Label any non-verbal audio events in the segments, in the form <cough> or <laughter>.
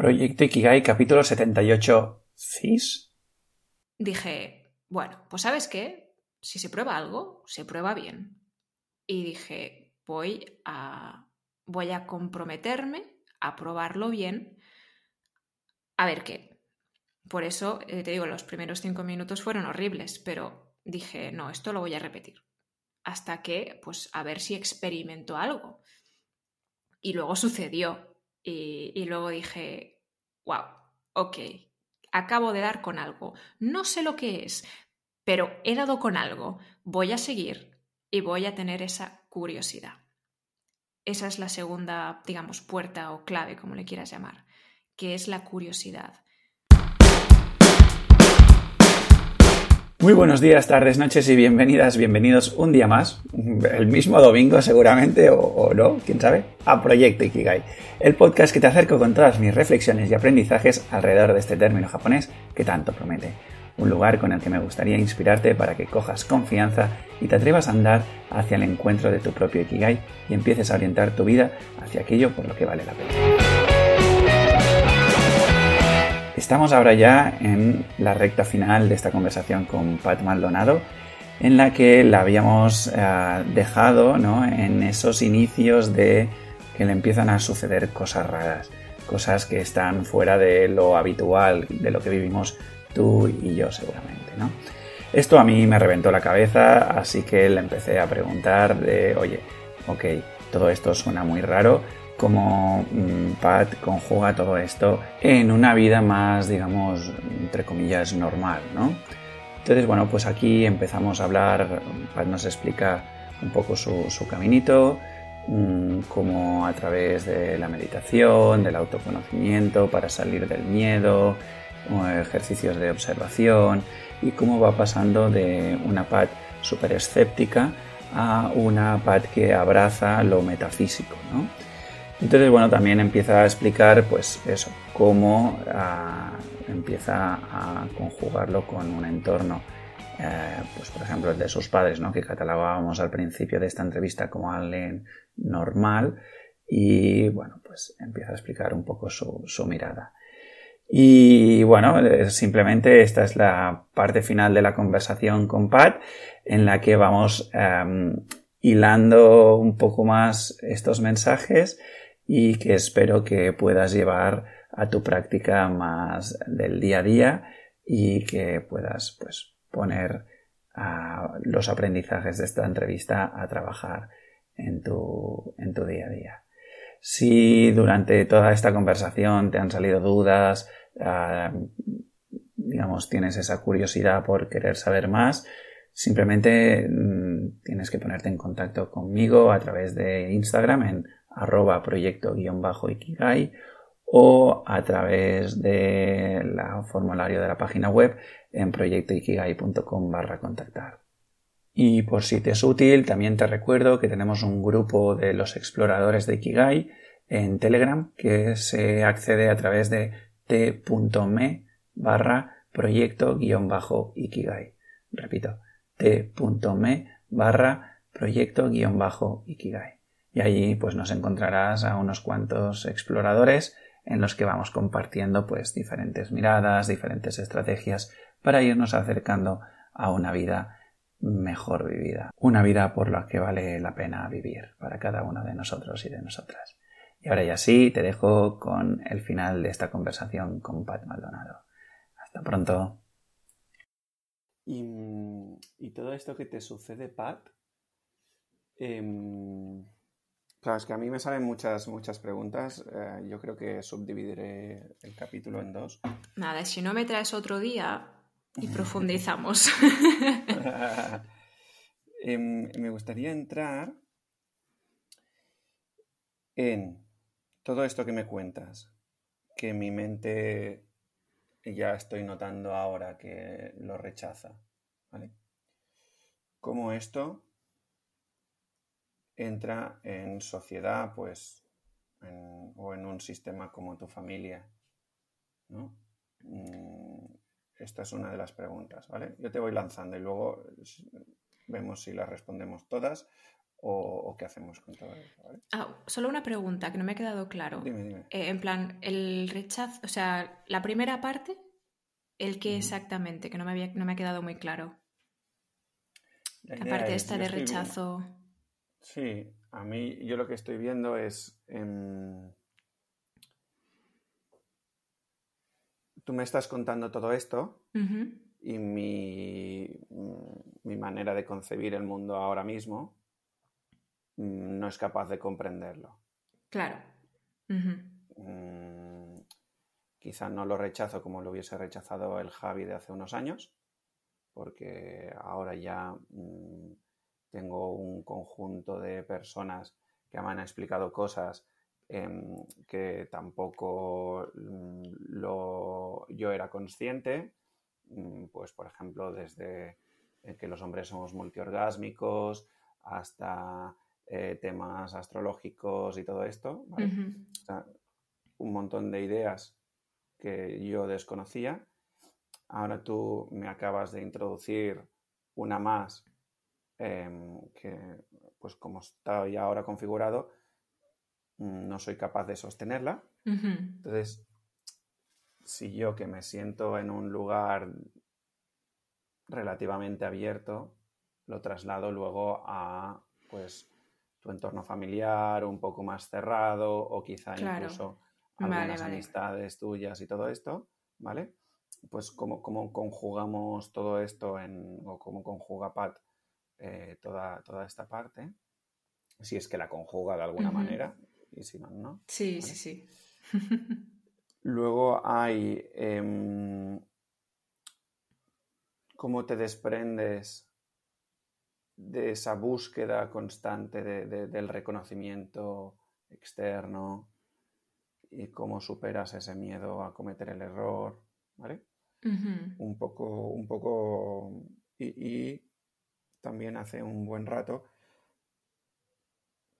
Proyecto Ikigai, capítulo 78. ¿CIS? Dije, bueno, pues ¿sabes qué? Si se prueba algo, se prueba bien. Y dije, voy a, voy a comprometerme a probarlo bien, a ver qué. Por eso, eh, te digo, los primeros cinco minutos fueron horribles, pero dije, no, esto lo voy a repetir. Hasta que, pues, a ver si experimento algo. Y luego sucedió. Y, luego dije, wow, ok, acabo de dar con algo. No sé lo que es, pero he dado con algo. Voy a seguir y voy a tener esa curiosidad. Esa es la segunda, digamos, puerta o clave, como le quieras llamar, que es la curiosidad. Muy buenos días, tardes, noches y bienvenidas, bienvenidos un día más, el mismo domingo seguramente o, no, quién sabe, a Proyecto Ikigai, el podcast que te acerco con todas mis reflexiones y aprendizajes alrededor de este término japonés que tanto promete. Un lugar con el que me gustaría inspirarte para que cojas confianza y te atrevas a andar hacia el encuentro de tu propio Ikigai y empieces a orientar tu vida hacia aquello por lo que vale la pena. Estamos ahora ya en la recta final de esta conversación con Pat Maldonado, en la que la habíamos eh, dejado en esos inicios de que le empiezan a suceder cosas raras, cosas que están fuera de lo habitual, de lo que vivimos tú y yo seguramente. Esto a mí me reventó la cabeza, así que le empecé a preguntar de, oye, ok, todo esto suena muy raro, cómo mm, Pat conjuga todo esto en una vida más, digamos, entre comillas, normal, ¿no? Entonces, bueno, pues aquí empezamos a hablar, Pat nos explica un poco su, caminito, mm, cómo a través de la meditación, del autoconocimiento para salir del miedo, ejercicios de observación y cómo va pasando de una Pat súper escéptica a una Pat que abraza lo metafísico, ¿no? Entonces, bueno, también empieza a explicar, pues eso, cómo ah, empieza a conjugarlo con un entorno, eh, pues por ejemplo el de sus padres, ¿no? Que catalogábamos al principio de esta entrevista como alguien normal y, bueno, pues empieza a explicar un poco su, mirada. Y bueno, simplemente esta es la parte final de la conversación con Pat, en la que vamos em, hilando un poco más estos mensajes y que espero que puedas llevar a tu práctica más del día a día y que puedas pues poner los aprendizajes de esta entrevista a trabajar en tu, en tu día a día. Si durante toda esta conversación te han salido dudas, ah, digamos, tienes esa curiosidad por querer saber más, simplemente mm, tienes que ponerte en contacto conmigo a través de Instagram en arroba proyecto-ikigai o a través del formulario de la página web en proyectoikigai.com barra contactar. Y por si te es útil, también te recuerdo que tenemos un grupo de los exploradores de Ikigai en Telegram que se accede a través de t.me barra proyecto-ikigai. Repito, t.me barra proyecto-ikigai y allí pues nos encontrarás a unos cuantos exploradores en los que vamos compartiendo pues diferentes miradas, diferentes estrategias para irnos acercando a una vida mejor vivida, una vida por la que vale la pena vivir para cada uno de nosotros y de nosotras. Y ahora ya sí, te dejo con el final de esta conversación con Pat Maldonado. Hasta pronto. Y, todo esto que te sucede, Pat, em, Claro, es que a mí me salen muchas, muchas preguntas. Eh, yo creo que subdividiré el capítulo en dos. Nada, si no me traes otro día y <laughs> profundizamos. <laughs> Em, me gustaría entrar en todo esto que me cuentas, que mi mente ya estoy notando ahora que lo rechaza. ¿Vale? Cómo esto entra en sociedad, pues, o en un sistema como tu familia, ¿no? Mm, esta es una de las preguntas, ¿vale? Yo te voy lanzando y luego vemos si las respondemos todas o, qué hacemos con todo eso. Ah, solo una pregunta que no me ha quedado claro. Dime, dime. Eh, en plan, el rechazo, o sea, la primera parte, ¿el qué exactamente? Que no me, había, no me ha quedado muy claro. La, parte esta de rechazo. Sí, a mí yo lo que estoy viendo es... Tú me estás contando todo esto y mi, mi manera de concebir el mundo ahora mismo Mm, no es capaz de comprenderlo. Claro. Mm, quizá no lo rechazo como lo hubiese rechazado el Javi de hace unos años, porque ahora ya mm, tengo un conjunto de personas que me han explicado cosas em, que tampoco lo, yo era consciente, pues por ejemplo desde que los hombres somos multiorgásmicos hasta eh, temas astrológicos y todo esto, un montón de ideas que yo desconocía. Ahora tú me acabas de introducir una más em, que, pues como está ya ahora configurado, mm, no soy capaz de sostenerla. Entonces, si yo que me siento en un lugar relativamente abierto, lo traslado luego a pues tu entorno familiar un poco más cerrado o quizá incluso algunas amistades tuyas y todo esto, ¿vale? Pues cómo, conjugamos todo esto en, o cómo conjuga Pat eh, toda, toda esta parte, si es que la conjuga de alguna manera, y si no, no. Sí, sí, sí. Luego hay em, cómo te desprendes de esa búsqueda constante del reconocimiento externo y cómo superas ese miedo a cometer el error, ¿vale? Un poco, un poco, y, también hace un buen rato,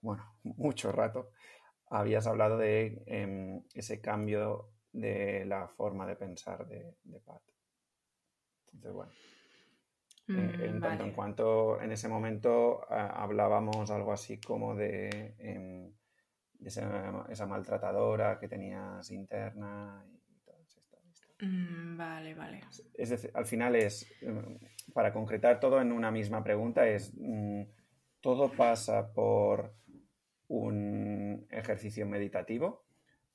bueno, <laughs> mucho rato, habías hablado de em, ese cambio de la forma de pensar de, de Pat. Entonces, bueno, eh, en mm, tanto en cuanto en ese momento hablábamos algo así como de, em, esa, maltratadora que tenías interna y mm, vale, vale. Es decir, al final es, em, para concretar todo en una misma pregunta, es, mm, ¿todo pasa por un ejercicio meditativo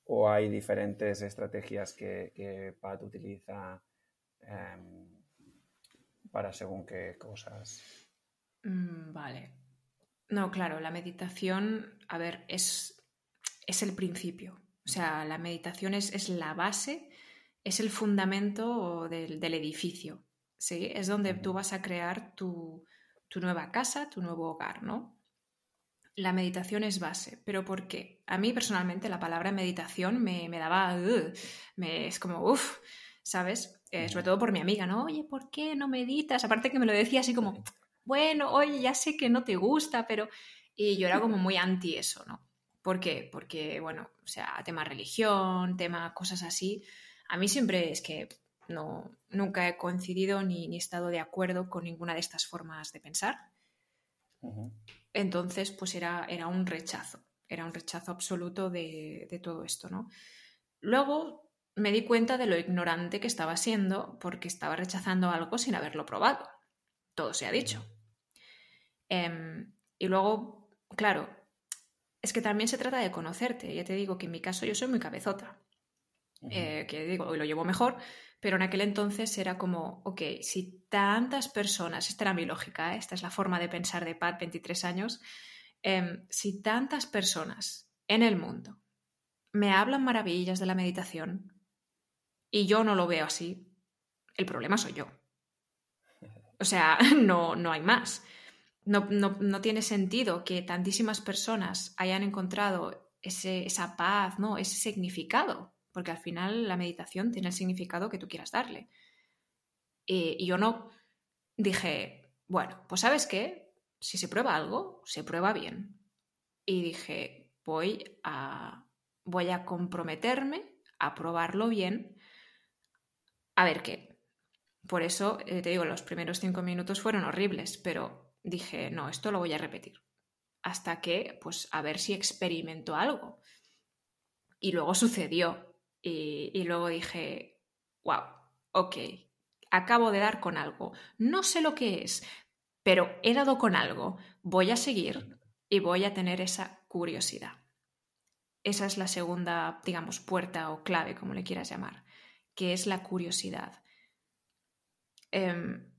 o hay diferentes estrategias que, que Pat utiliza? Em, para según qué cosas. Mm, vale. No, claro, la meditación, a ver, es, es el principio. O sea, la meditación es, la base, es el fundamento del, edificio. ¿sí? Es donde tú vas a crear tu, nueva casa, tu nuevo hogar, ¿no? La meditación es base, pero ¿por qué? A mí personalmente la palabra meditación me, daba, me, es como, uff, ¿sabes? Eh, sobre todo por mi amiga, ¿no? Oye, ¿por qué no meditas? Aparte que me lo decía así como, <laughs> bueno, oye, ya sé que no te gusta, pero... Y yo era como muy anti eso, ¿no? ¿Por qué? Porque, bueno, o sea, tema religión, tema cosas así, a mí siempre es que no, nunca he coincidido ni, ni he estado de acuerdo con ninguna de estas formas de pensar. Entonces, pues era, era un rechazo, era un rechazo absoluto de, de todo esto, ¿no? Luego me di cuenta de lo ignorante que estaba siendo porque estaba rechazando algo sin haberlo probado. Todo se ha dicho. Em, y luego, claro, es que también se trata de conocerte. Ya te digo que en mi caso yo soy muy cabezota. Eh, que digo, hoy lo llevo mejor, pero en aquel entonces era como, ok, si tantas personas, esta era mi lógica, ¿eh? esta es la forma de pensar de Pat, 23 años, em, si tantas personas en el mundo me hablan maravillas de la meditación, y yo no lo veo así, el problema soy yo. O sea, <laughs> no, no hay más. No, no, tiene sentido que tantísimas personas hayan encontrado ese, esa paz, ¿no? ese significado, porque al final la meditación tiene el significado que tú quieras darle. Y, y yo no dije, bueno, pues sabes qué, si se prueba algo, se prueba bien. Y dije, voy a, voy a comprometerme a probarlo bien a ver qué. Por eso eh, te digo, los primeros cinco minutos fueron horribles, pero dije, no, esto lo voy a repetir. hasta que, pues, a ver si experimento algo. Y luego sucedió. Y, luego dije, wow, ok, acabo de dar con algo. No sé lo que es, pero he dado con algo. Voy a seguir y voy a tener esa curiosidad. Esa es la segunda, digamos, puerta o clave, como le quieras llamar, que es la curiosidad. Em,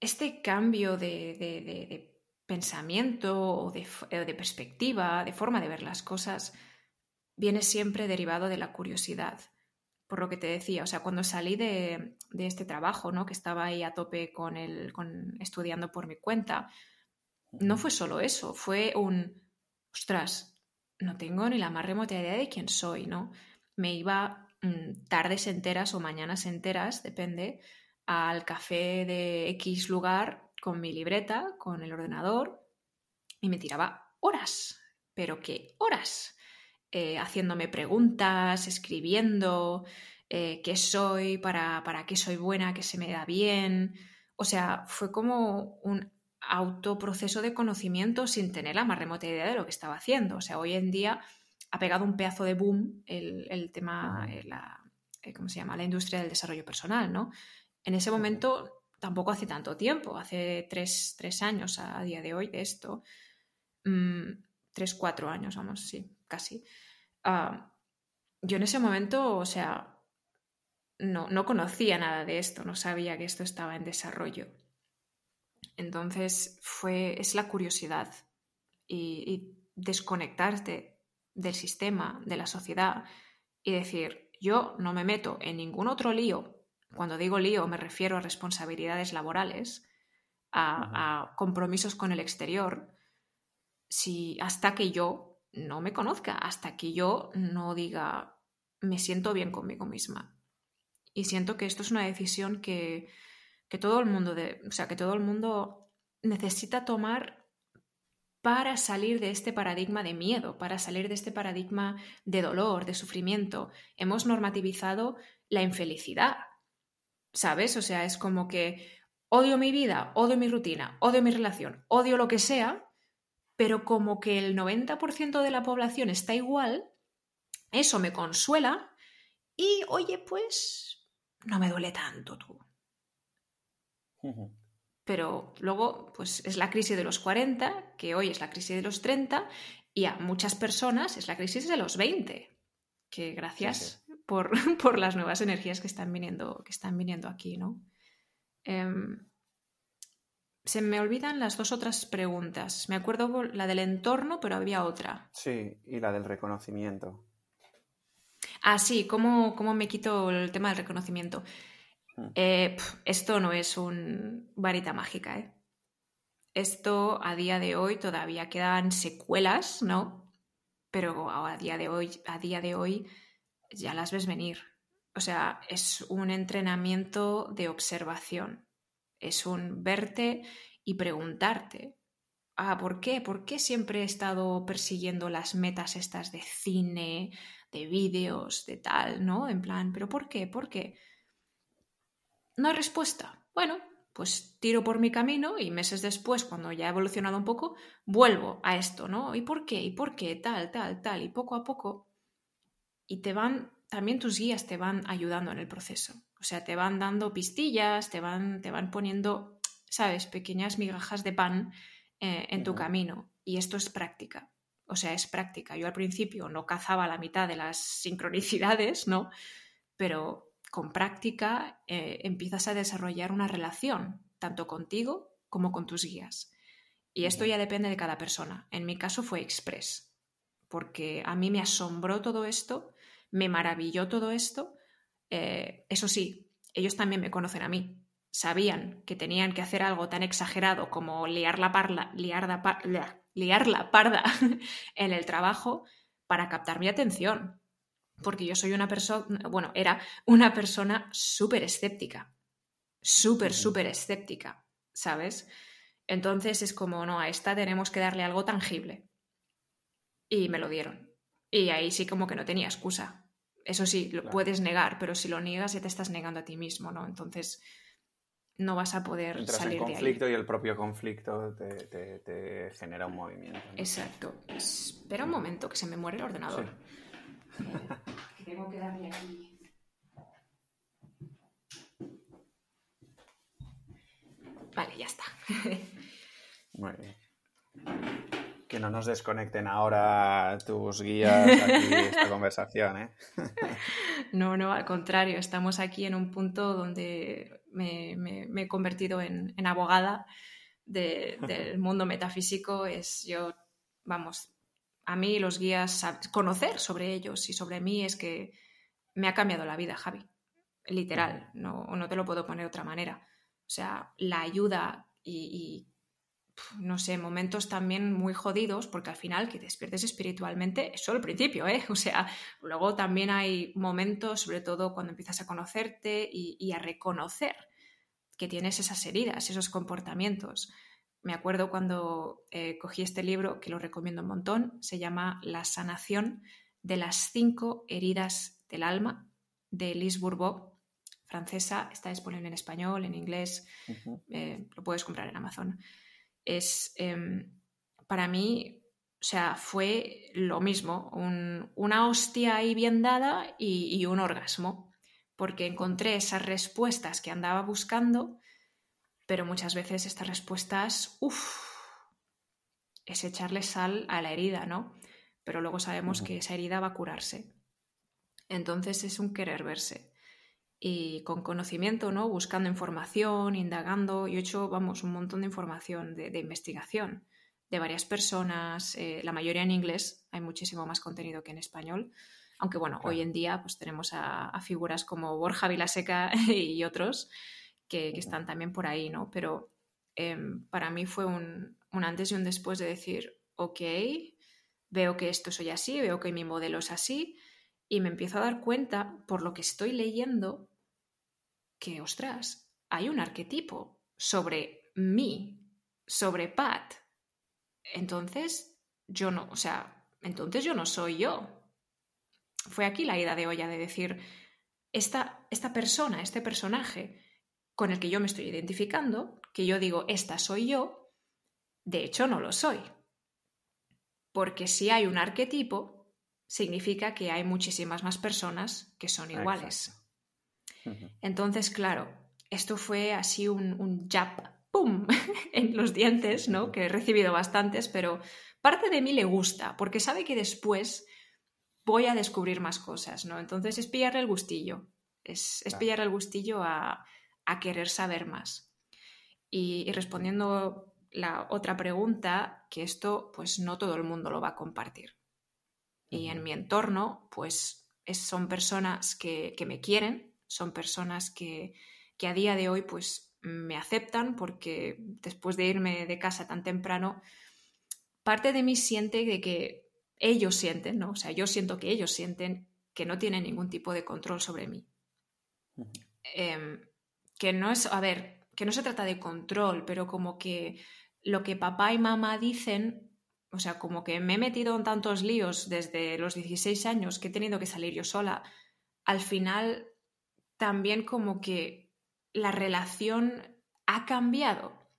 este cambio de, pensamiento o de, perspectiva, de forma de ver las cosas, viene siempre derivado de la curiosidad. Por lo que te decía, o sea, cuando salí de, este trabajo, ¿no? Que estaba ahí a tope con el, con estudiando por mi cuenta, no fue solo eso, fue un, ostras, no tengo ni la más remota idea de quién soy, ¿no? Me iba mm, tardes enteras o mañanas enteras, depende, al café de X lugar con mi libreta, con el ordenador, y me tiraba horas, pero qué horas, eh, haciéndome preguntas, escribiendo, eh, qué soy, para, para qué soy buena, qué se me da bien. O sea, fue como un autoproceso de conocimiento sin tener la más remota idea de lo que estaba haciendo. O sea, hoy en día ha pegado un pedazo de boom el, tema, eh, la, ¿cómo se llama? La industria del desarrollo personal, ¿no? En ese momento, tampoco hace tanto tiempo, hace tres, años a, día de hoy de esto, mm, tres, cuatro años, vamos, sí, casi. Yo en ese momento, o sea, no, no conocía nada de esto, no sabía que esto estaba en desarrollo. Entonces fue, es la curiosidad y, y, desconectarte del sistema, de la sociedad y decir, yo no me meto en ningún otro lío cuando digo lío me refiero a responsabilidades laborales, a, compromisos con el exterior, si hasta que yo no me conozca, hasta que yo no diga me siento bien conmigo misma. Y siento que esto es una decisión que, que todo el mundo de, o sea, que todo el mundo necesita tomar para salir de este paradigma de miedo, para salir de este paradigma de dolor, de sufrimiento. Hemos normativizado la infelicidad, ¿sabes? O sea, es como que odio mi vida, odio mi rutina, odio mi relación, odio lo que sea, pero como que el 90% de la población está igual, eso me consuela y, oye, pues no me duele tanto tú. Pero luego, pues es la crisis de los 40, que hoy es la crisis de los 30, y a muchas personas es la crisis de los 20, que gracias <laughs> por, las nuevas energías que están viniendo, que están viniendo aquí, ¿no? Em, se me olvidan las dos otras preguntas. Me acuerdo la del entorno, pero había otra. Sí, y la del reconocimiento. Ah, sí, ¿cómo, me quito el tema del reconocimiento? Hmm. Eh, esto no es un varita mágica, ¿eh? Esto a día de hoy todavía quedan secuelas, ¿no? Pero a día de hoy, a día de hoy ya las ves venir. O sea, es un entrenamiento de observación. Es un verte y preguntarte, ah, ¿por qué? ¿Por qué siempre he estado persiguiendo las metas estas de cine, de vídeos, de tal, ¿no? En plan, ¿pero por qué? ¿Por qué? No hay respuesta. Bueno, pues tiro por mi camino y meses después, cuando ya he evolucionado un poco, vuelvo a esto, ¿no? ¿Y por qué? ¿Y por qué? Tal, tal, tal. Y poco a poco y te van, también tus guías te van ayudando en el proceso. O sea, te van dando pistillas, te van, te van poniendo, sabes, pequeñas migajas de pan eh, en tu camino. Y esto es práctica. O sea, es práctica. Yo al principio no cazaba la mitad de las sincronicidades, ¿no? Pero con práctica eh, empiezas a desarrollar una relación, tanto contigo como con tus guías. Y esto ya depende de cada persona. En mi caso fue express, porque a mí me asombró todo esto me maravilló todo esto. Eh, eso sí, ellos también me conocen a mí. Sabían que tenían que hacer algo tan exagerado como liar la, parla, liar, liar la parda <laughs> en el trabajo para captar mi atención. Porque yo soy una persona, bueno, era una persona súper escéptica. Súper, súper escéptica, ¿sabes? Entonces es como, no, a esta tenemos que darle algo tangible. Y me lo dieron. Y ahí sí como que no tenía excusa. Eso sí, lo puedes negar, pero si lo niegas ya te estás negando a ti mismo, ¿no? Entonces, no vas a poder Entras salir en de ahí. conflicto y el propio conflicto te, te- te genera un movimiento. ¿no? Exacto. Espera un momento, que se me muere el ordenador. Que tengo que darle aquí. Vale, ya está. <laughs> Muy bien. Que no nos desconecten ahora tus guías aquí esta <laughs> conversación, ¿eh? No, no, al contrario, estamos aquí en un punto donde me, me- me he convertido en, en abogada de- del <laughs> mundo metafísico. Es yo, vamos, a mí los guías, conocer sobre ellos y sobre mí es que me ha cambiado la vida, Javi. Literal, no, no te lo puedo poner de otra manera. O sea, la ayuda y, no sé, momentos también muy jodidos, porque al final que despiertes espiritualmente es solo el principio, ¿eh? <laughs> O sea, luego también hay momentos, sobre todo cuando empiezas a conocerte y, y a reconocer que tienes esas heridas, esos comportamientos. Me acuerdo cuando eh, cogí este libro, que lo recomiendo un montón, se llama La sanación de las cinco heridas del alma, de Lise Bourbeau, francesa, está disponible en español, en inglés, eh, lo puedes comprar en Amazon. Es, em, para mí, o sea, fue lo mismo, un- una hostia ahí bien dada y, y un orgasmo, porque encontré esas respuestas que andaba buscando, pero muchas veces estas respuestas, uff, es echarle sal a la herida, ¿no? Pero luego sabemos que esa herida va a curarse. Entonces es un querer verse y con conocimiento, ¿no? Buscando información, indagando. Yo he hecho, vamos, un montón de información, de, de investigación de varias personas, eh, la mayoría en inglés, hay muchísimo más contenido que en español. Aunque bueno, Claro. hoy en día pues tenemos a, a figuras como Borja Vilaseca <laughs> y otros que, que están también por ahí, ¿no? Pero em, para mí fue un, un antes y un después de decir, ok, veo que esto soy así, veo que mi modelo es así, y me empiezo a dar cuenta, por lo que estoy leyendo, que, ostras, hay un arquetipo sobre mí, sobre Pat. Entonces, yo no, o sea, entonces yo no soy yo. Fue aquí la ida de olla de decir, esta, esta persona, este personaje con el que yo me estoy identificando, que yo digo, esta soy yo, de hecho no lo soy. Porque si hay un arquetipo, significa que hay muchísimas más personas que son iguales. Entonces, claro, esto fue así un, un jab, ¡pum!, <laughs> en los dientes, ¿no? Que he recibido bastantes, pero parte de mí le gusta, porque sabe que después voy a descubrir más cosas, ¿no? Entonces es pillarle el gustillo, es, es pillarle el gustillo a, a querer saber más. Y, y respondiendo la otra pregunta, que esto pues no todo el mundo lo va a compartir. Y en mi entorno, pues es- son personas que, que me quieren, son personas que, que a día de hoy pues me aceptan porque después de irme de casa tan temprano, parte de mí siente de que ellos sienten, ¿no? O sea, yo siento que ellos sienten que no tienen ningún tipo de control sobre mí. Em, que no es, a ver, que no se trata de control, pero como que lo que papá y mamá dicen, o sea, como que me he metido en tantos líos desde los 16 años que he tenido que salir yo sola, al final también como que la relación ha cambiado.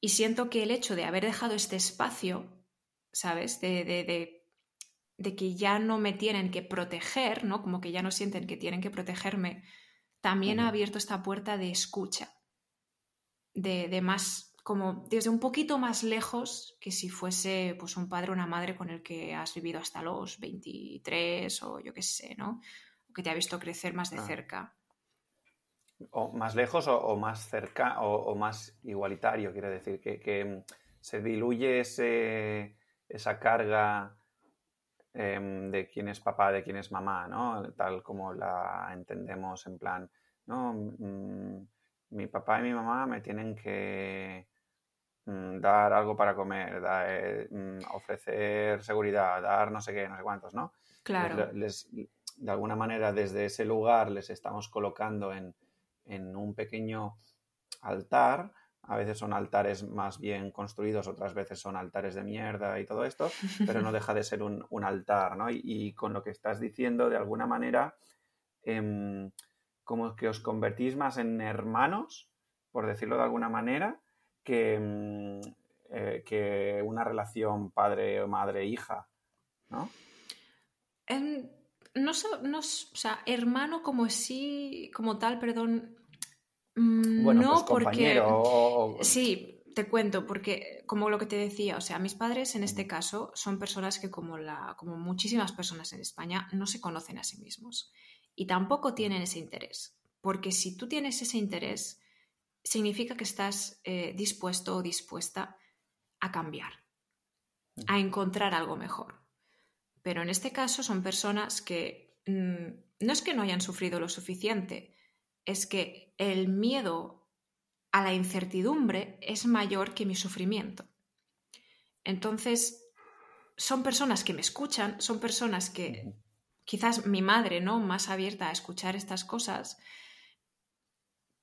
Y siento que el hecho de haber dejado este espacio, ¿sabes? De, de, de, de que ya no me tienen que proteger, ¿no? Como que ya no sienten que tienen que protegerme, también ha abierto esta puerta de escucha, de, de más, como desde un poquito más lejos que si fuese pues un padre o una madre con el que has vivido hasta los 23 o yo qué sé, ¿no? O que te ha visto crecer más de Ah. cerca. O más lejos o, o más cerca o, o más igualitario, quiero decir, que, que, mm, se diluye ese- esa carga em, de quién es papá, de quién es mamá, ¿no? Tal como la entendemos en plan, no, Mm, mi papá y mi mamá me tienen que mm, dar algo para comer, eh, mm, ofrecer seguridad, dar no sé qué, no sé cuántos, ¿no? Claro, les- les- de alguna manera desde ese lugar les estamos colocando en, en un pequeño altar. A veces son altares más bien construidos, otras veces son altares de mierda y todo esto, <laughs> pero no deja de ser un, un altar, ¿no? Y, y con lo que estás diciendo, de alguna manera, em, como que os convertís más en hermanos por decirlo de alguna manera, que, mm, eh, que una relación padre o madre-hija, ¿no? no, no, o sea, hermano como sí, como tal, perdón. Mm, bueno, no, pues porque. Sí, te cuento, porque como lo que te decía, o sea, mis padres en este caso son personas que, como, la, como muchísimas personas en España, no se conocen a sí mismos y tampoco tienen ese interés. Porque si tú tienes ese interés, significa que estás eh, dispuesto o dispuesta a cambiar, a encontrar algo mejor. Pero en este caso son personas que mm, no es que no hayan sufrido lo suficiente, es que el miedo a la incertidumbre es mayor que mi sufrimiento. Entonces, son personas que me escuchan, son personas que quizás mi madre, ¿no? Más abierta a escuchar estas cosas,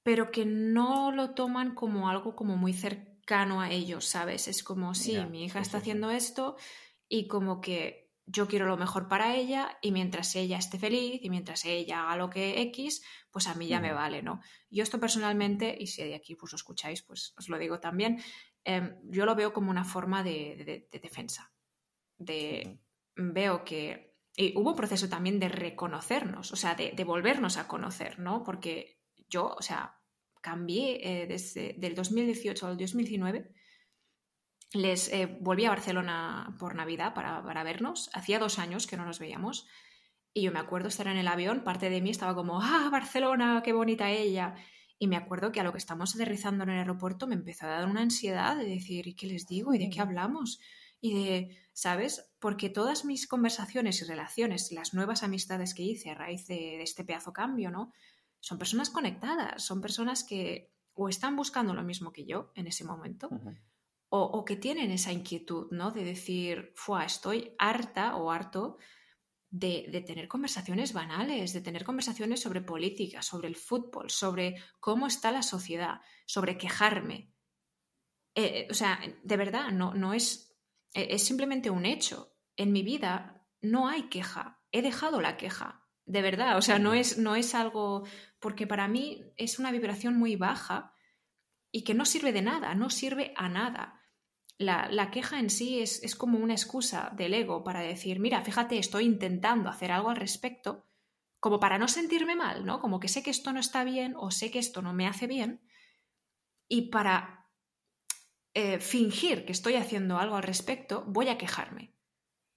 pero que no lo toman como algo como muy cercano a ellos, ¿sabes? Es como, sí, mi hija está haciendo esto y como que yo quiero lo mejor para ella y mientras ella esté feliz y mientras ella haga lo que X, pues a mí ya me vale, ¿no? Yo esto personalmente, y si de aquí pues lo escucháis, pues os lo digo también, em, yo lo veo como una forma de, defensa. De, Veo que... Y hubo un proceso también de reconocernos, o sea, de, volvernos a conocer, ¿no? Porque yo, o sea, cambié eh, desde del 2018 al 2019 les eh, volví a Barcelona por Navidad para, vernos. Hacía dos años que no nos veíamos. Y yo me acuerdo estar en el avión, parte de mí estaba como, ah, Barcelona, qué bonita ella. Y me acuerdo que a lo que estamos aterrizando en el aeropuerto me empezó a dar una ansiedad de decir, ¿y qué les digo? ¿Y de qué hablamos? Y de, ¿sabes? Porque todas mis conversaciones y relaciones, las nuevas amistades que hice a raíz de, este pedazo cambio, ¿no? Son personas conectadas, son personas que o están buscando lo mismo que yo en ese momento, o, que tienen esa inquietud, ¿no? De decir, Fua, estoy harta o harto de, tener conversaciones banales, de tener conversaciones sobre política, sobre el fútbol, sobre cómo está la sociedad, sobre quejarme. Eh, o sea, de verdad, no, no es, e, es simplemente un hecho. En mi vida no hay queja. He dejado la queja. De verdad, o sea, no es, no es algo, porque para mí es una vibración muy baja y que no sirve de nada, no sirve a nada la, queja en sí es, como una excusa del ego para decir, mira, fíjate, estoy intentando hacer algo al respecto, como para no sentirme mal, ¿no? Como que sé que esto no está bien o sé que esto no me hace bien, y para eh, fingir que estoy haciendo algo al respecto, voy a quejarme,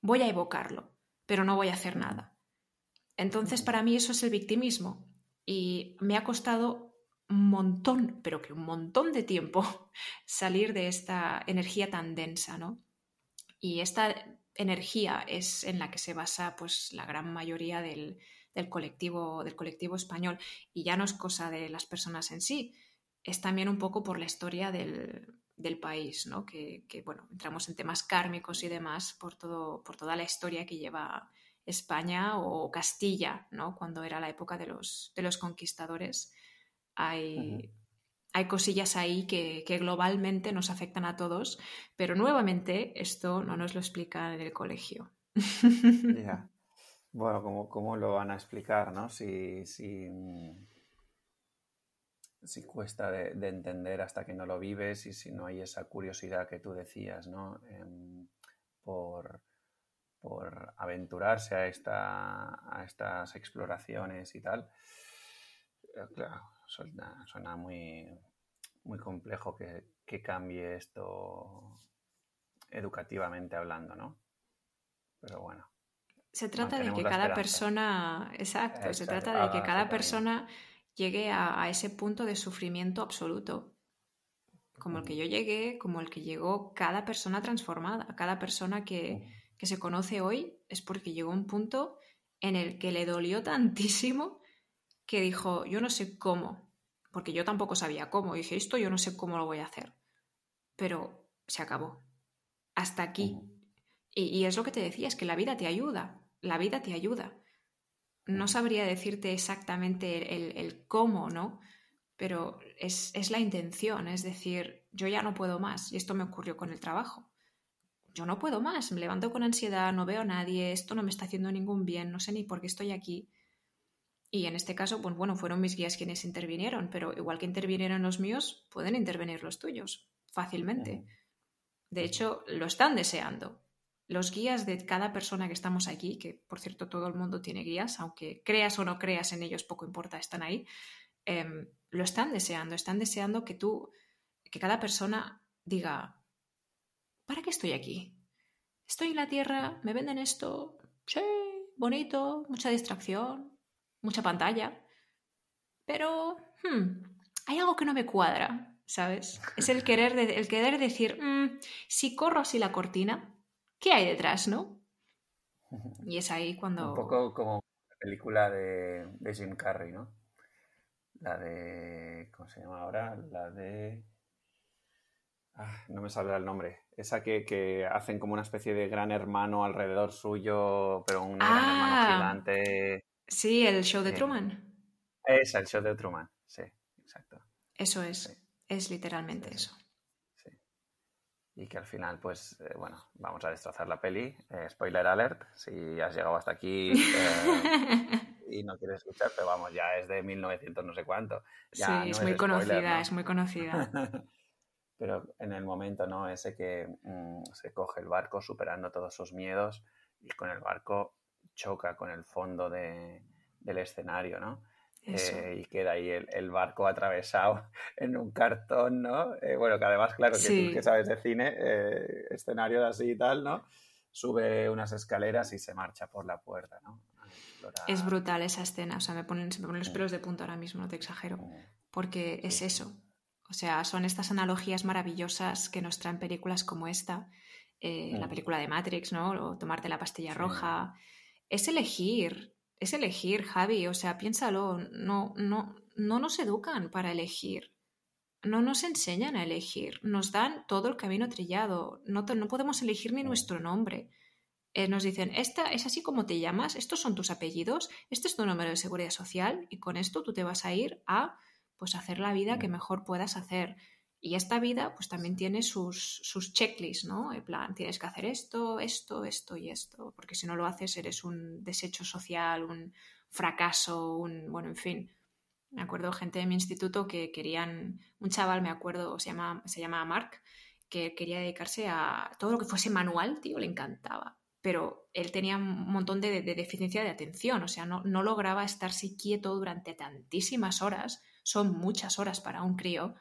voy a evocarlo, pero no voy a hacer nada. Entonces, para mí eso es el victimismo y me ha costado montón, pero que un montón de tiempo <laughs> salir de esta energía tan densa, ¿no? Y esta energía es en la que se basa pues la gran mayoría del, colectivo, del colectivo español. Y ya no es cosa de las personas en sí, es también un poco por la historia del, país, ¿no? Que, bueno, entramos en temas kármicos y demás por, todo, por toda la historia que lleva España o Castilla, ¿no? Cuando era la época de los, de los conquistadores hay, hay cosillas ahí que, globalmente nos afectan a todos, pero nuevamente esto no nos lo explica en el colegio. <laughs> Bueno, ¿cómo, ¿cómo, lo van a explicar, no? Si, si, si cuesta de, entender hasta que no lo vives y si no hay esa curiosidad que tú decías, ¿no? Em, por, por aventurarse a, esta, a estas exploraciones y tal. Eh, claro, suena, muy, muy complejo que, cambie esto educativamente hablando, ¿no? Pero bueno. Se trata de que cada persona, exacto, se trata de que cada persona llegue a, ese punto de sufrimiento absoluto, como el que yo llegué, como el que llegó cada persona transformada, cada persona que, que se conoce hoy es porque llegó a un punto en el que le dolió tantísimo que dijo, yo no sé cómo, porque yo tampoco sabía cómo, dije, esto yo no sé cómo lo voy a hacer, pero se acabó. Hasta aquí. Y, es lo que te decía, es que la vida te ayuda, la vida te ayuda. No sabría decirte exactamente el, cómo, ¿no? Pero es, es la intención, es decir, yo ya no puedo más, y esto me ocurrió con el trabajo yo no puedo más, me levanto con ansiedad, no veo a nadie, esto no me está haciendo ningún bien, no sé ni por qué estoy aquí Y en este caso, pues bueno, fueron mis guías quienes intervinieron, pero igual que intervinieron los míos, pueden intervenir los tuyos fácilmente. De hecho, lo están deseando. Los guías de cada persona que estamos aquí, que por cierto todo el mundo tiene guías, aunque creas o no creas en ellos, poco importa, están ahí, em, lo están deseando, están deseando que tú, que cada persona diga, ¿para qué estoy aquí? Estoy en la Tierra, me venden esto, sí, bonito, mucha distracción, mucha pantalla, pero hmm, hay algo que no me cuadra, ¿sabes? Es el querer, el querer decir, mm, si corro así la cortina, ¿qué hay detrás, no? <laughs> Y es ahí cuando... Un poco como la película de, de Jim Carrey, ¿no? La de... ¿Cómo se llama ahora? La de... Ah, no me saldrá el nombre. Esa que, hacen como una especie de gran hermano alrededor suyo, pero un gran hermano Ah. gigante. Sí, el show de Sí. Truman. Esa, el show de Truman. Sí, exacto. Eso es, Sí. es literalmente Sí, eso. Sí. Y que al final, pues, eh, bueno, vamos a destrozar la peli. Eh, spoiler alert, si has llegado hasta aquí <laughs> eh, y no quieres escuchar, pero vamos, ya es de 1900 no sé cuánto. Ya sí, no es es muy spoiler, conocida, ¿no? es muy conocida. <laughs> Pero en el momento, ¿no? Ese que mm, se coge el barco superando todos sus miedos y con el barco choca con el fondo de- del escenario, ¿no? Eh, y queda ahí el, el barco atravesado <laughs> en un cartón, ¿no? Eh, bueno, que además, claro, que Sí. tú que sabes de cine, eh, escenarios así y tal, ¿no? Sube unas escaleras y se marcha por la puerta, ¿no? Explorar. Es brutal esa escena, o sea, me ponen, se me ponen los pelos de punta ahora mismo, no te exagero, porque es eso. O sea, son estas analogías maravillosas que nos traen películas como esta, eh, la Mm. película de Matrix, ¿no? O tomarte la pastilla Sí. Es elegir, es elegir, Javi, o sea, piénsalo, no, no, no nos educan para elegir. No nos enseñan a elegir, nos dan todo el camino trillado, no, no podemos elegir ni nuestro nombre. Eh, nos dicen, esta es así como te llamas, estos son tus apellidos, este es tu número de seguridad social y con esto tú te vas a ir a pues hacer la vida que mejor puedas hacer. Y esta vida pues también tiene sus, checklists, ¿no? En plan, tienes que hacer esto, esto, esto y esto, porque si no lo haces eres un desecho social, un fracaso, un, bueno, en fin. Me acuerdo gente de mi instituto que querían, un chaval, me acuerdo, se llama, se llama Mark, que quería dedicarse a todo lo que fuese manual, tío, le encantaba. Pero él tenía un montón de, de deficiencia de atención, o sea, no, no lograba estarse quieto durante tantísimas horas, son muchas horas para un crío,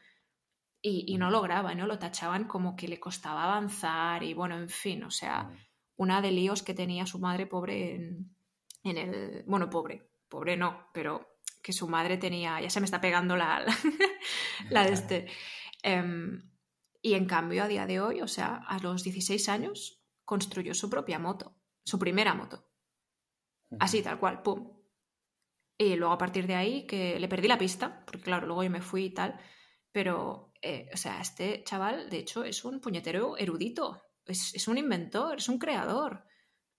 y, y no lograba, ¿no? Lo tachaban como que le costaba avanzar y bueno, en fin, o sea, una de líos que tenía su madre pobre en, en el... Bueno, pobre, pobre no, pero que su madre tenía... Ya se me está pegando la, la, <laughs> la de este... Em, y en cambio, a día de hoy, o sea, a los 16 años, construyó su propia moto, su primera moto. Así, tal cual, pum. Y luego a partir de ahí, que le perdí la pista, porque claro, luego yo me fui y tal, pero, eh, o sea, este chaval, de hecho, es un puñetero erudito, es, es un inventor, es un creador.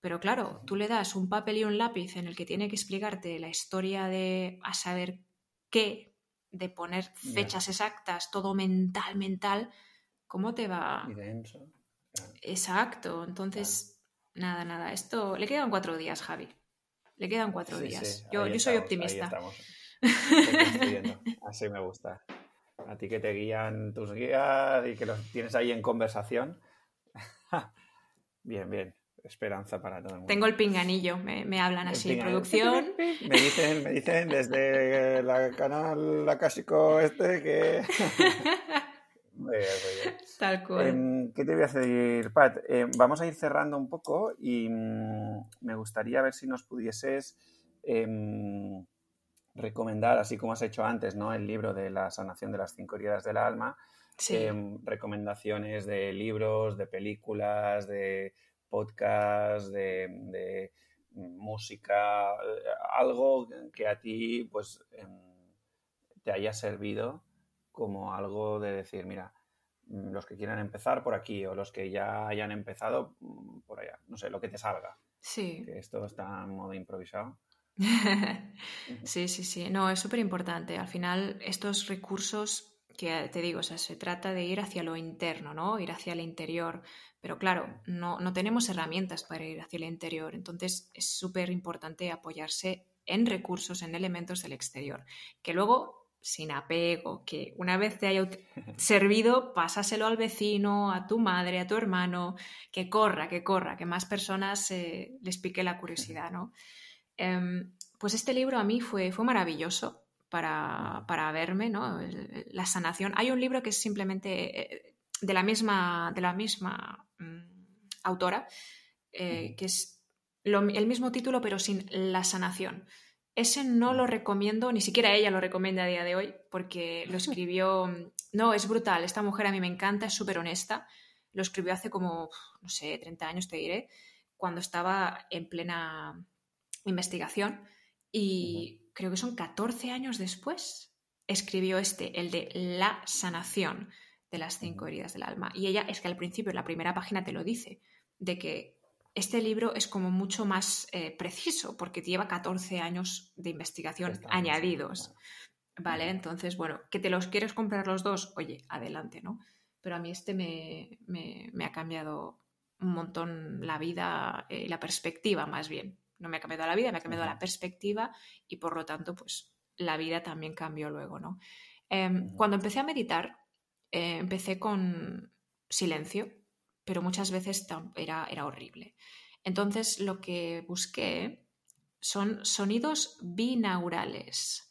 Pero claro, tú le das un papel y un lápiz en el que tiene que explicarte la historia de a saber qué, de poner fechas exactas, todo mental, mental, ¿cómo te va? Y denso. Claro. Exacto, entonces, nada, nada, esto le quedan cuatro días, Javi. Le quedan cuatro Sí, días. sí, yo yo soy estamos, ahí optimista. <laughs> Así me gusta. A ti que te guían tus guías y que los tienes ahí en conversación. <laughs> bien, bien. Esperanza para todo el mundo. Tengo el pinganillo, me, me hablan El así, pinganillo. producción. <laughs> Me dicen, me dicen desde la canal Acásico este que. <laughs> Muy bien, muy bien. Tal cual. Em, ¿Qué te voy a decir, Pat? Em, vamos a ir cerrando un poco y mm, me gustaría ver si nos pudieses em, recomendar, así como has hecho antes, ¿no? El libro de la sanación de las cinco heridas del alma. sí. em, recomendaciones de libros, de películas, de podcasts, de, de música, eh, algo que a ti pues em, te haya servido como algo de decir, mira, mm, los que quieran empezar por aquí o los que ya hayan empezado mm, por allá, no sé, lo que te salga, sí. que esto está en modo improvisado. <laughs> sí, sí, sí. No, es súper importante. Al final, estos recursos que te digo, o sea, se trata de ir hacia lo interno, ¿no? Ir hacia el interior. Pero claro, no, no tenemos herramientas para ir hacia el interior. Entonces, es súper importante apoyarse en recursos, en elementos del exterior, que luego sin apego, que una vez te haya <laughs> servido, pásaselo al vecino, a tu madre, a tu hermano, que corra, que corra, que más personas eh, les pique la curiosidad, ¿no? Em, pues este libro a mí fue, fue maravilloso para, verme, ¿no? La sanación. Hay un libro que es simplemente eh, de la misma, de la misma mm, autora, eh, que es el mismo título pero sin la sanación. Ese no lo recomiendo, ni siquiera ella lo recomienda a día de hoy, porque lo <laughs> escribió, no, es brutal, esta mujer a mí me encanta, es súper honesta, lo escribió hace como, no sé, 30 años te diré, cuando estaba en plena investigación y creo que son 14 años después, escribió este, el de la sanación de las cinco heridas del alma. Y ella es que al principio, en la primera página te lo dice, de que este libro es como mucho más eh, preciso porque lleva 14 años de investigación añadidos. ¿Vale? Entonces, bueno, que te los quieres comprar los dos, oye, adelante, ¿no? Pero a mí este me, ha cambiado un montón la vida y eh, la perspectiva, más bien. No me ha cambiado la vida, me ha cambiado la perspectiva y por lo tanto, pues la vida también cambió luego, ¿no? Em, cuando empecé a meditar, eh, empecé con silencio, pero muchas veces era, era horrible. Entonces lo que busqué son sonidos binaurales,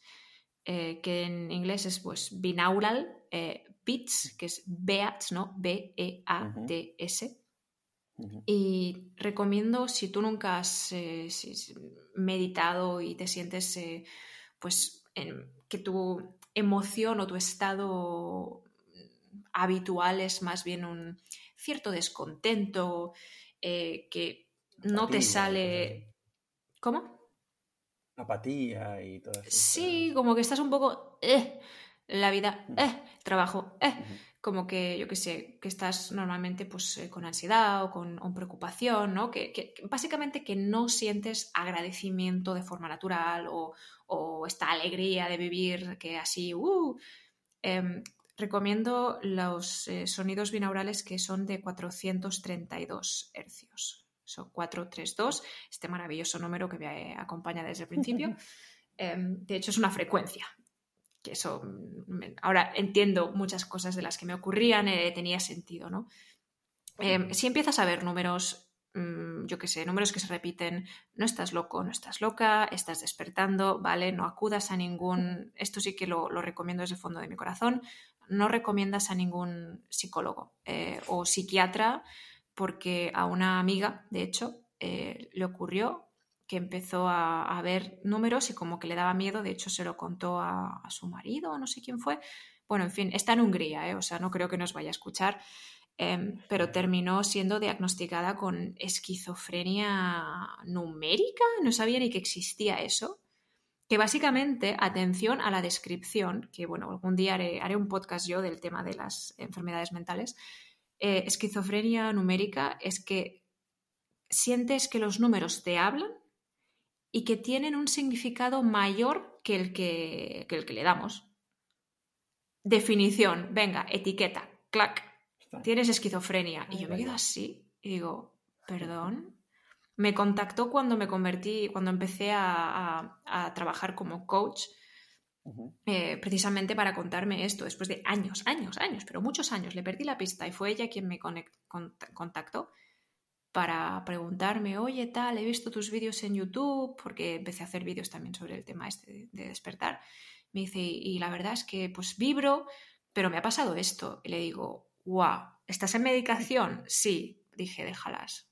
eh, que en inglés es pues binaural, eh, beats, que es beats, ¿no? B-E-A-T-S. Y recomiendo, si tú nunca has eh, meditado y te sientes, pues, que tu emoción o tu estado habitual es más bien un cierto descontento, eh, que no te sale... ¿Cómo? Apatía y todo eso. Sí, como que estás un poco... Eh, la vida, eh, trabajo, eh. Como que, yo qué sé, que estás normalmente pues, con ansiedad o con, preocupación, ¿no? Que, básicamente que no sientes agradecimiento de forma natural o, esta alegría de vivir que así, uh, em, recomiendo los eh, sonidos binaurales que son de 432 hercios. Son 432, este maravilloso número que me acompaña desde el principio. <laughs> Em, de hecho, es una frecuencia. Que eso, mm, ahora entiendo muchas cosas de las que me ocurrían, eh, tenía sentido, ¿no? Em, si empiezas a ver números Mm, yo qué sé, números que se repiten, no estás loco, no estás loca, estás despertando, ¿vale? No acudas a ningún, esto sí que lo, recomiendo desde el fondo de mi corazón, no recomiendas a ningún psicólogo eh, o psiquiatra porque a una amiga, de hecho, eh, le ocurrió que empezó a, ver números y como que le daba miedo, de hecho se lo contó a, su marido no sé quién fue. Bueno, en fin, está en Hungría, ¿eh? o sea, no creo que nos vaya a escuchar. Em, pero terminó siendo diagnosticada con esquizofrenia numérica, no sabía ni que existía eso. Que básicamente, atención a la descripción, que bueno, algún día haré, un podcast yo del tema de las enfermedades mentales. Eh, esquizofrenia numérica es que sientes que los números te hablan y que tienen un significado mayor que el que, que el que le damos. Definición, venga, etiqueta, clac, tienes esquizofrenia. Y yo me quedo así y digo, perdón. Me contactó cuando me convertí, cuando empecé a, trabajar como coach, eh, precisamente para contarme esto, después de años, años, años, pero muchos años. Le perdí la pista y fue ella quien me contactó para preguntarme, oye, tal, he visto tus vídeos en YouTube, porque empecé a hacer vídeos también sobre el tema este de despertar. Me dice, y la verdad es que pues vibro, pero me ha pasado esto. Y le digo, wow, ¿estás en medicación? Sí, dije, déjalas.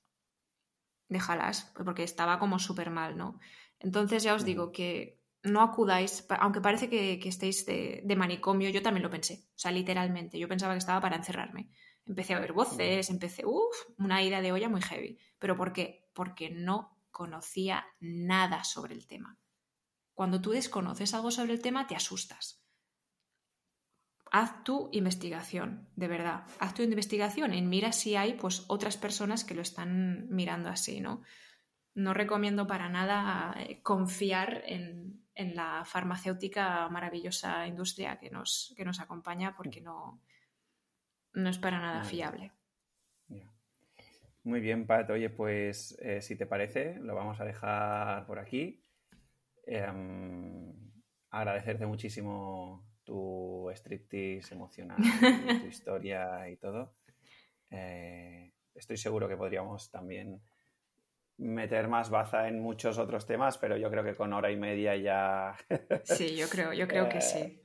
Déjalas, porque estaba como súper mal, ¿no? Entonces ya os digo que no acudáis, aunque parece que, estéis de, manicomio, yo también lo pensé, o sea, literalmente, yo pensaba que estaba para encerrarme. Empecé a oír voces, empecé, uff, una ida de olla muy heavy. ¿Pero por qué? Porque no conocía nada sobre el tema. Cuando tú desconoces algo sobre el tema, te asustas haz tu investigación, de verdad. Haz tu investigación y mira si hay pues otras personas que lo están mirando así, ¿no? No recomiendo para nada eh, confiar en, la farmacéutica maravillosa industria que nos, que nos acompaña porque no, no es para nada fiable. Muy bien, Pat. Oye, pues eh, si te parece, lo vamos a dejar por aquí. em, agradecerte muchísimo tu striptease emocional, <laughs> tu historia y todo. Eh, estoy seguro que podríamos también meter más baza en muchos otros temas, pero yo creo que con hora y media ya. sí, yo creo, yo creo que <laughs> sí.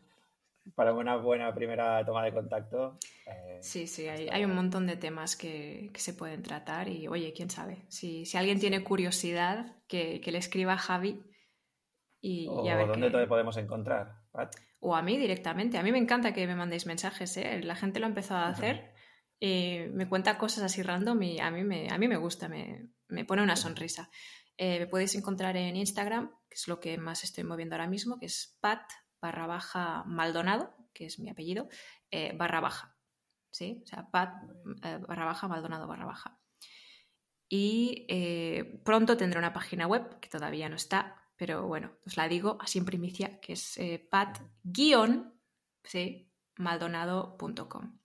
Para una buena primera toma de contacto. Eh, sí, sí, hay, un montón de temas que, se pueden tratar y, oye, quién sabe, si, si alguien tiene curiosidad, que, le escriba a Javi y, o a ver dónde te podemos encontrar, O a mí directamente. A mí me encanta que me mandéis mensajes, ¿eh? La gente lo ha empezado a hacer. Eh, me cuenta cosas así random y a mí me, a mí me gusta, me, me pone una sonrisa. Eh, me podéis encontrar en Instagram, que es lo que más estoy moviendo ahora mismo, que es pat barra baja Maldonado, que es mi apellido, eh, barra baja. ¿Sí? O sea, pat barra baja Maldonado barra baja. Y pronto tendré una página web que todavía no está, pero bueno, os la digo así en primicia, que es pat-maldonado.com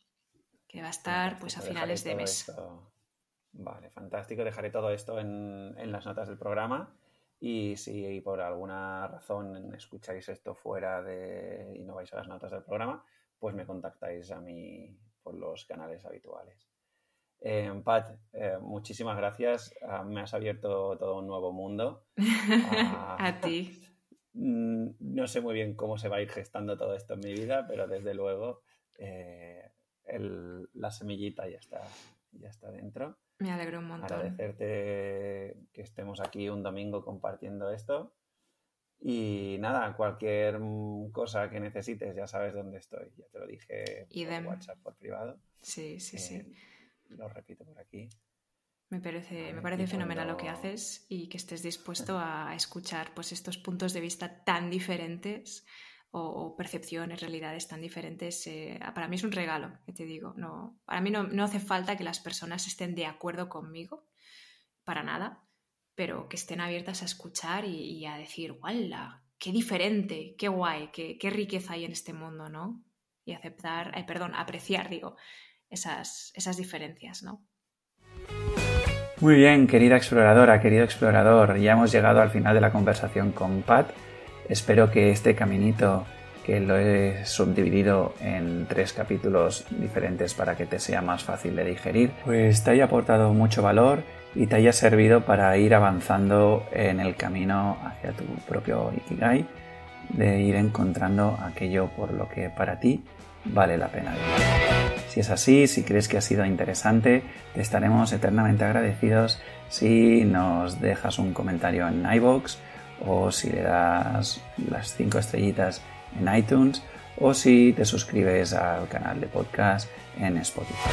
que va a estar pues a finales de mes. Vale, fantástico. Dejaré todo esto en, las notas del programa. Y si por alguna razón escucháis esto fuera de y no vais a las notas del programa, pues me contactáis a mí por los canales habituales. Eh, Pat, eh, muchísimas gracias. Ah, me has abierto todo un nuevo mundo. <laughs> a ti. <laughs> Mm, no sé muy bien cómo se va a ir gestando todo esto en mi vida, pero desde luego eh, la semillita ya está, ya está dentro. Me alegro un montón. Agradecerte que estemos aquí un domingo compartiendo esto. Y nada, cualquier cosa que necesites, ya sabes dónde estoy. Ya te lo dije por WhatsApp, por privado. Sí, sí, sí. Eh, lo repito por aquí. Me parece, me parece fenomenal lo que haces y que estés dispuesto a escuchar pues, estos puntos de vista tan diferentes o, percepciones, realidades tan diferentes, eh, para mí es un regalo, que te digo. No, para mí no, no, hace falta que las personas estén de acuerdo conmigo, para nada, pero que estén abiertas a escuchar y, a decir, ¡wala! ¡Qué diferente! ¡Qué guay! Qué, ¡Qué, riqueza hay en este mundo! ¿no? Y aceptar, eh, perdón, apreciar, digo, esas, esas diferencias, ¿no? Muy bien, querida exploradora, querido explorador, ya hemos llegado al final de la conversación con Pat Espero que este caminito, que lo he subdividido en tres capítulos diferentes para que te sea más fácil de digerir, pues te haya aportado mucho valor y te haya servido para ir avanzando en el camino hacia tu propio Ikigai, de ir encontrando aquello por lo que para ti vale la pena vivir. Si es así, si crees que ha sido interesante, te estaremos eternamente agradecidos si nos dejas un comentario en iVoox o si le das las 5 estrellitas en iTunes o si te suscribes al canal de podcast en Spotify.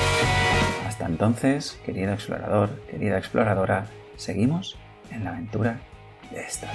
Hasta entonces, querido explorador, querida exploradora, seguimos en la aventura de esta.